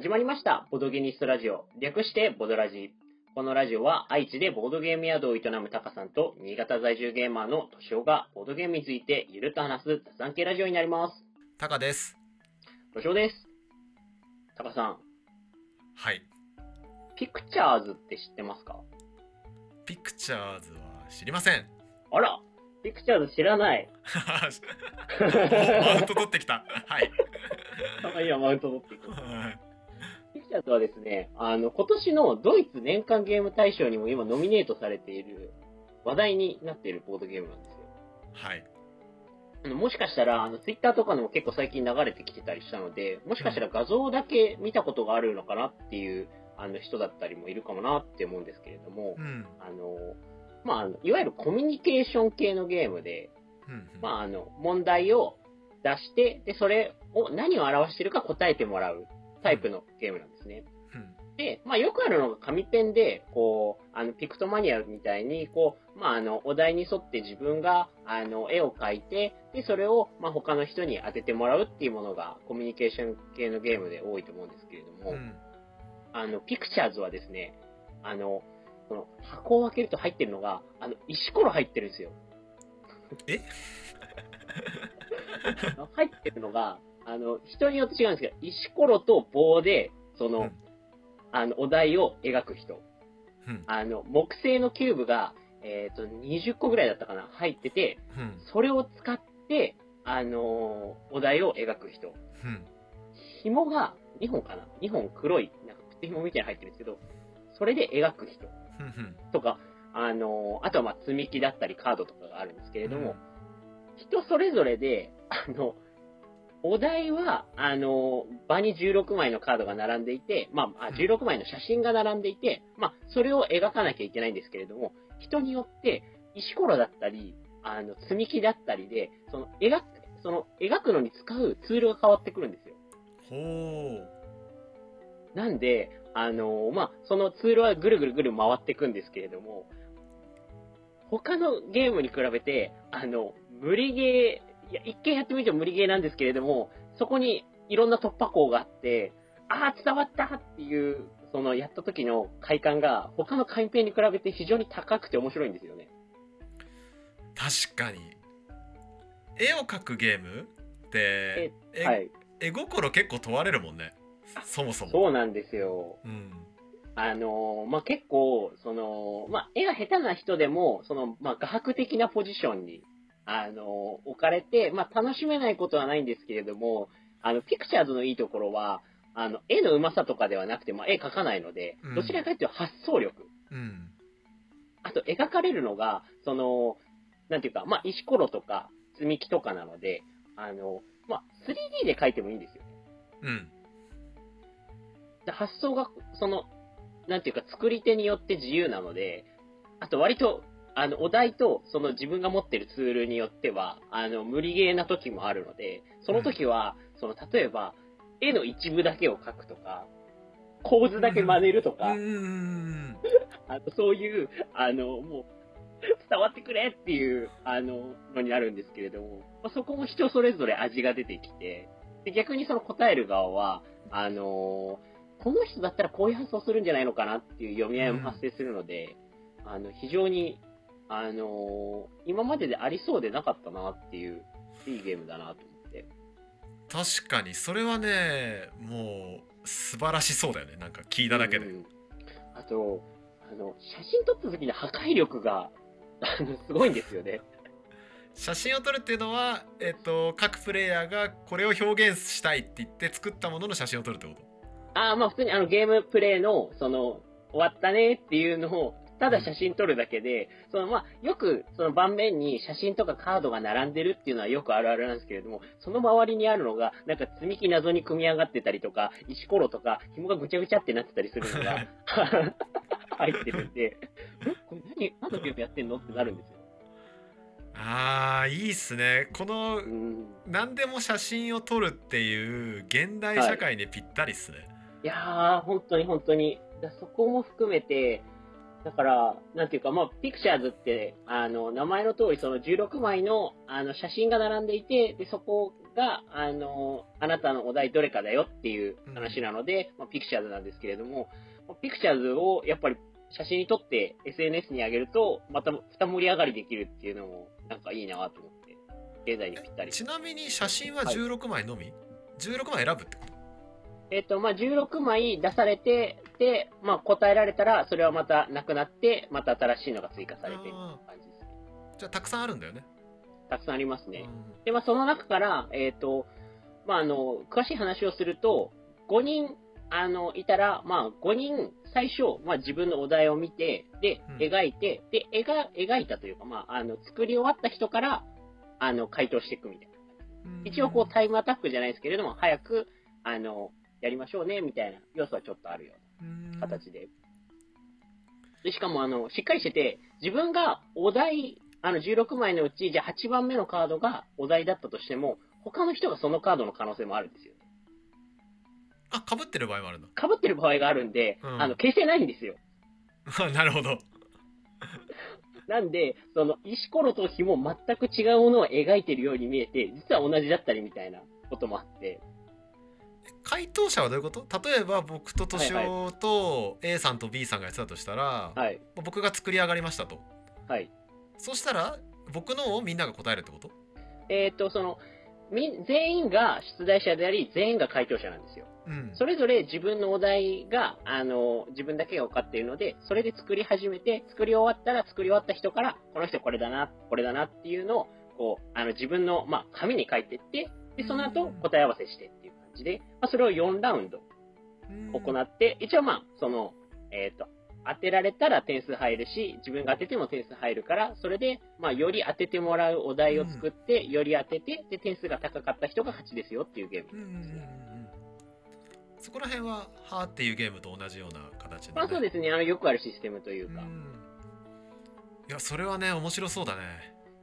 始まりました。ボドゲニストラジオ。略してボドラジ。このラジオは愛知でボードゲーム宿を営むタカさんと新潟在住ゲーマーのトシオがボードゲームについてゆるっと話す雑談系ラジオになります。タカです。トシオです。タカさん、はい。ピクチャーズって知ってますか？ピクチャーズは知りません。あらピクチャーズ知らない。マウント取ってきた。はい。いや、マウント取っていく。ピクチャーズはですね、あの、今年のドイツ年間ゲーム大賞にも今ノミネートされている話題になっているボードゲームなんですよ。はい。あのもしかしたら、あの、ツイッターとかでも結構最近流れてきてたりしたので、もしかしたら画像だけ見たことがあるのかなっていう、あの、人だったりもいるかもなって思うんですけれどもう、ん。あの、まあ、いわゆるコミュニケーション系のゲームで、うん。まあ、あの、問題を出して、で、それを何を表してるか答えてもらうタイプのゲームなんですね。うん。で、まあよくあるのが紙ペンで、こう、あの、ピクトマニアみたいに、こう、まああの、お題に沿って自分が、あの、絵を描いて、で、それを、まあ他の人に当ててもらうっていうものが、コミュニケーション系のゲームで多いと思うんですけれども、うん。あの、ピクチャーズはですね、あの、この箱を開けると入ってるのが、あの、石ころ入ってるんですよ。え？入ってるのが、あの、人によって違うんですけど、石ころと棒で、その、うんあの、お題を描く人。うん。あの、木製のキューブが、えっ、と、20個ぐらいだったかな、入ってて、うん。それを使って、あのーお題を描く人。うん。紐が2本かな ?2 本黒い、なんか、靴紐みたいなの入ってるんですけど、それで描く人うん。とか、あのーあとはまあ、積み木だったりカードとかがあるんですけれども、人それぞれで、あの、お題は、あの、場に16枚のカードが並んでいて、まあ、あ16枚の写真が並んでいて、まあ、それを描かなきゃいけないんですけれども、人によって、石ころだったり、あの、積み木だったりで、その、描く、その、描くのに使うツールが変わってくるんですよ。ほう。なんで、あのまあ、そのツールはぐるぐるぐる回っていくんですけれども、他のゲームに比べて、あの、無理ゲー、いや、一見やってみても無理ゲーなんですけれども、そこにいろんな突破口があって、ああ、伝わったっていう、その、やった時の快感が、他の紙ペンに比べて非常に高くて面白いんですよね。確かに。絵を描くゲームって、えはい。絵心結構問われるもんね。そもそも。そうなんですよ。うん。あのまあ、結構、その、まあ、絵が下手な人でも、その、まあ、画伯的なポジションに、あの置かれて、まあ、楽しめないことはないんですけれども、あの、ピクチャーズのいいところは、あの、絵の上手さとかではなくて、まあ、絵描かないのでうん、どちらかというと発想力。うん。あと、描かれるのが、その、なんていうか、まあ、石ころとか、積み木とかなので、あの、まあ、3D で描いてもいいんですよね。うん。で発想が、その、なんていうか、作り手によって自由なので、あと割と、あの、お題と、その自分が持ってるツールによっては、あの、無理ゲーな時もあるので、その時は、その、例えば、絵の一部だけを描くとか、構図だけ真似るとか、うん。あのそういう、あの、もう、伝わってくれっていう、あの、のになるんですけれども、まあ、そこも人それぞれ味が出てきて、で逆にその答える側は、あのこの人だったらこういう発想するんじゃないのかなっていう読み合いも発生するので、あの、非常に、あの今まででありそうでなかったなっていう、いいゲームだなと思って。確かに、それはね、もう、素晴らしそうだよね。なんか聞いただけで。うんあと、あの、写真撮った時の破壊力が、あの、すごいんですよね。写真を撮るっていうのは、えっと、各プレイヤーがこれを表現したいって言って作ったものの写真を撮るってこと？ああ、まあ普通にあのゲームプレイの、その、終わったねっていうのを、ただ写真撮るだけで、そのまあ、よくその盤面に写真とかカードが並んでるっていうのはよくあるあるなんですけれども、その周りにあるのが、なんか積み木謎に組み上がってたりとか、石ころとか、紐がぐちゃぐちゃってなってたりするのが、入ってるんで、え？これ何、何のゲームやってんの？ってなるんですよ。あーいいっすねこのうん。何でも写真を撮るっていう現代社会にぴったりっすね、いやー、本当に本当に。だそこも含めて、だから、なんていうか、まあ、ピクチャーズって、あの、名前の通り、その16枚の、あの、写真が並んでいて、で、そこが、あの、あなたのお題どれかだよっていう話なので、まあ、ピクチャーズなんですけれども、まあピクチャーズを、やっぱり、写真に撮って SNS に上げると、また、二盛り上がりできるっていうのも、なんかいいなと思って、経済にぴったり。ちなみに写真は16枚のみ、16枚選ぶってこと？えっ、と、まあ、16枚出されて、で、まあ、答えられたら、それはまたなくなって、また新しいのが追加されてみたいな感じです。じゃあたくさんあるんだよね。たくさんありますね。うんで、まあ、その中から、えっ、と、まあ、あの、詳しい話をすると、5人、あの、いたら、まあ、5人、最初、まあ、自分のお題を見て、でうん、描いて、で、描、描いたというか、まあ、あの、作り終わった人から、あの、回答していくみたいな。一応、こう、タイムアタックじゃないですけれども、早く、あの、やりましょうね、みたいな要素はちょっとあるよううんな形で。で、しかも、あの、しっかりしてて、自分がお題、あの、16枚のうち、じゃあ8番目のカードがお題だったとしても、他の人がそのカードの可能性もあるんですよ。あかぶってる場合もあるんだ被ってる場合があるんで、うんあの、形成ないんですよ。なるほどなんで、その、石ころと火も全く違うものを描いてるように見えて、実は同じだったりみたいなこともあって、回答者はどういうこと？例えば僕と敏はい夫と A さんと B さんがやってたとしたら、はい。僕が作り上がりましたと。はい。そしたら僕のをみんなが答えるってこと？えっ、と、その、み全員が出題者であり、全員が回答者なんですよ。うん。それぞれ自分のお題が、あの、自分だけが分かっているので、それで作り始めて、作り終わったら作り終わった人から、この人これだな、これだなっていうのを、こう、あの、自分の、まあ、紙に書いてって、で、その後うん。答え合わせしてじで、まあ、それを4ラウンド行って、一応まあ、その、えっ、と、当てられたら点数入るし、自分が当てても点数入るから、それで、まあ、より当ててもらうお題を作って、より当てて、で、点数が高かった人が勝ちですよっていうゲーム。うんうんうんうん。そこら辺は「は」っていうゲームと同じような形で、ね、まあそうですね、あの、よくあるシステムというか。うん。いやそれはね面白そうだね。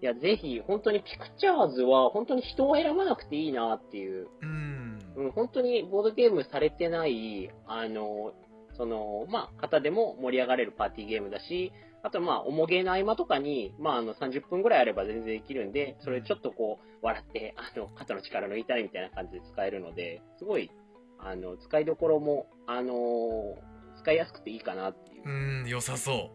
いや、ぜひ、本当にピクチャーズは、本当に人を選ばなくていいなっていう、うんうん、本当にボードゲームされてない、あの、その、まあ、方でも盛り上がれるパーティーゲームだし、あと、まあ、重げの合間とかに、まあ、あの、30分ぐらいあれば全然できるんで、それちょっとこう、笑って、あの、肩の力抜いたりみたいな感じで使えるので、すごい、あの、使いどころも、あの使いやすくていいかなっていうう。ん良さそ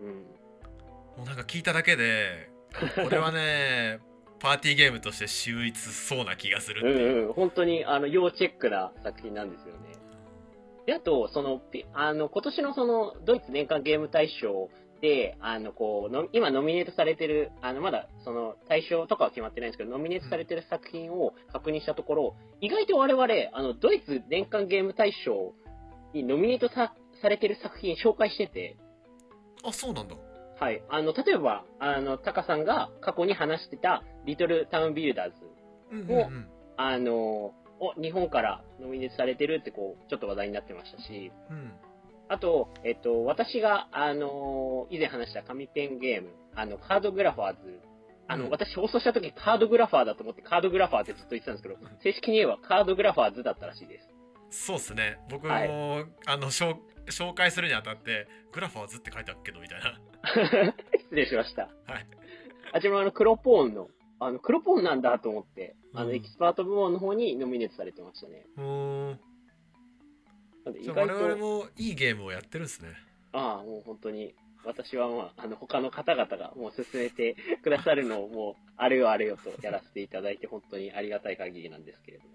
うん。うもうなんか聞いただけでこれはね パーティーゲームとして秀逸そうな気がするう、うんうん、本当にあの要チェックな作品なんですよね。で、あと、その、ピあの、今年のその、ドイツ年間ゲーム大賞で、あの、こうの、今ノミネートされてる、あの、まだ、その、大賞とかは決まってないんですけど、ノミネートされてる作品を確認したところ、意外と我々、あの、ドイツ年間ゲーム大賞にノミネートさされてる作品紹介してて、あそうなんだはい。あの、例えば、あの、タカさんが過去に話してた、リトルタウンビルダーズうんうん。もうんあの、お、日本からノミネートされてるってこう、ちょっと話題になってましたし、うん。あと、えっと、私が、あの、以前話した紙ペンゲーム、あの、カードグラファーズ、あの、うん。私放送した時カードグラファーだと思ってカードグラファーってずっと言ってたんですけど、正式に言えばカードグラファーズだったらしいです。そうっすね。僕も、はい。あの紹紹介するにあたってグラファーズって書いてあるけどみたいな失礼しました。はいあちらもあの、黒ポーンの、あの、黒ポーンなんだと思って、あの、うんエキスパート部門の方にノミネートされてましたね。うーんなんで意外と、我々もいいゲームをやってるんですねああ、もう本当に、私はまあ、あの、他の方々がもう進めてくださるのをもう、あれよあれよとやらせていただいて、本当にありがたい限りなんですけれども。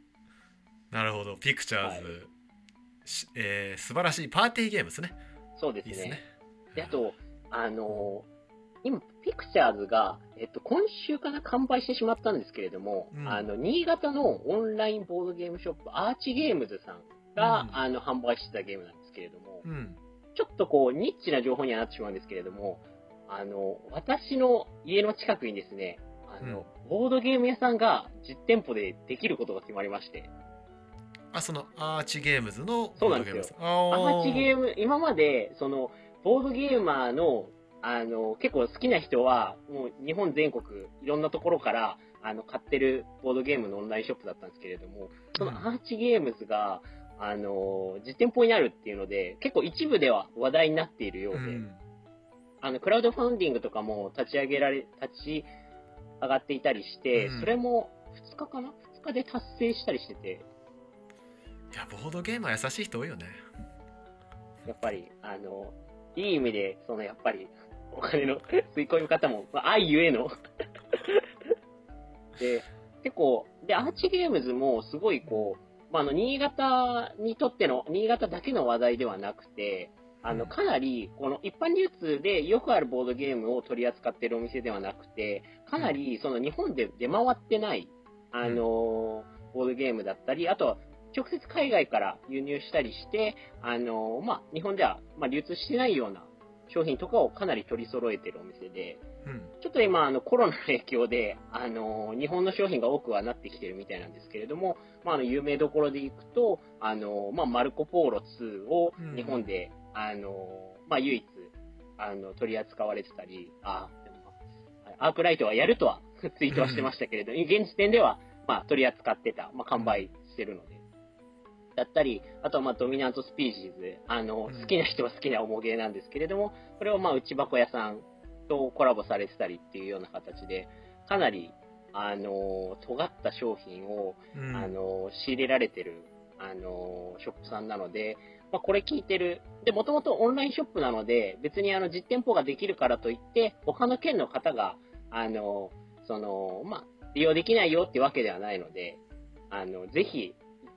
なるほどピクチャーズ、はいしえー素晴らしいパーティーゲームですねそうですね。いいですねで、あと、あのー今、ピクチャーズが、えっと、今週かな、完売してしまったんですけれども、うん。あの、新潟のオンラインボードゲームショップ、アーチゲームズさんが、うん。あの、販売してたゲームなんですけれども、うん。ちょっとこう、ニッチな情報にはなってしまうんですけれども、あの、私の家の近くにですね、あの、ボードゲーム屋さんが実店舗でできることが決まりまして、あそのアーチゲームズのそうなんですよ。ボー。アーチゲーム、今まで、その、ボードゲーマーの、あの、結構好きな人は、もう日本全国、いろんなところから、あの、買ってるボードゲームのオンラインショップだったんですけれども、そのうん。アーチゲームズが、あの、実店舗になるっていうので、結構一部では話題になっているようで、うん。あの、クラウドファンディングとかも立ち上げられ、立ち上がっていたりして、うん。それも2日かな ?2 日で達成したりしてて、いやボードゲームは優しい人多いよね。やっぱり、あの、いい意味で、その、やっぱり、お金の吸い込み方も、まあ、愛ゆえの。で、結構、で、アーチゲームズもすごいこう、まあ、あの、新潟にとっての、新潟だけの話題ではなくて、あの、うん。かなり、この一般流通でよくあるボードゲームを取り扱っているお店ではなくて、かなり、その日本で出回ってない、あの、ボードゲームだったり、あとは、直接海外から輸入したりして、あの、まあ、日本では、まあ、流通してないような商品とかをかなり取り揃えているお店で、うんちょっと今、あの、コロナの影響で、あの、日本の商品が多くはなってきてるみたいなんですけれども、まあ、あの、有名どころでいくと、あの、まあ、マルコポーロ2をうん日本で、あの、まあ、唯一、あの、取り扱われてたり、あ、アークライトはやるとはツイートはしてましたけれど、現時点では、まあ、取り扱ってた、まあ、完売してるので。だったり、あとはまあドミナントスピーシーズ、あの、うん。好きな人は好きな重ゲーなんですけれども、これをまあ内箱屋さんとコラボされてたりっていうような形で、かなり、あの、尖った商品を、うん。あの、仕入れられてる、あの、ショップさんなので、まあこれ聞いてる。で、もともとオンラインショップなので、別にあの実店舗ができるからといって、他の県の方が、あの、その、まあ、利用できないよってわけではないので、あの、ぜひ、一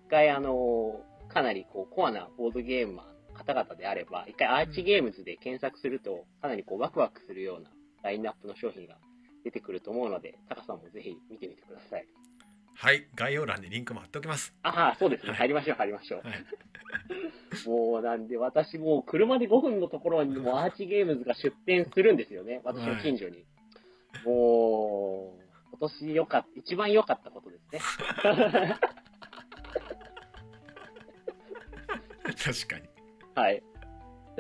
回あの、かなりこう、コアなボードゲーマーの方々であれば、一回アーチゲームズで検索すると、かなりこう、ワクワクするようなラインナップの商品が出てくると思うので、タカさんもぜひ見てみてください。はい概要欄にリンクも貼っておきますああ、そうですね。はい入りましょう、入りましょう。はい もうなんで、私もう車で5分のところにもうアーチゲームズが出店するんですよね。私の近所に。もう、今年良かった、一番良かったことですね。確かにはい。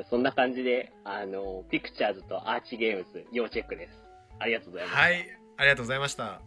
そんな感じで、あの、ピクチャーズとアーチゲームズ、要チェックです。ありがとうございます。はいありがとうございました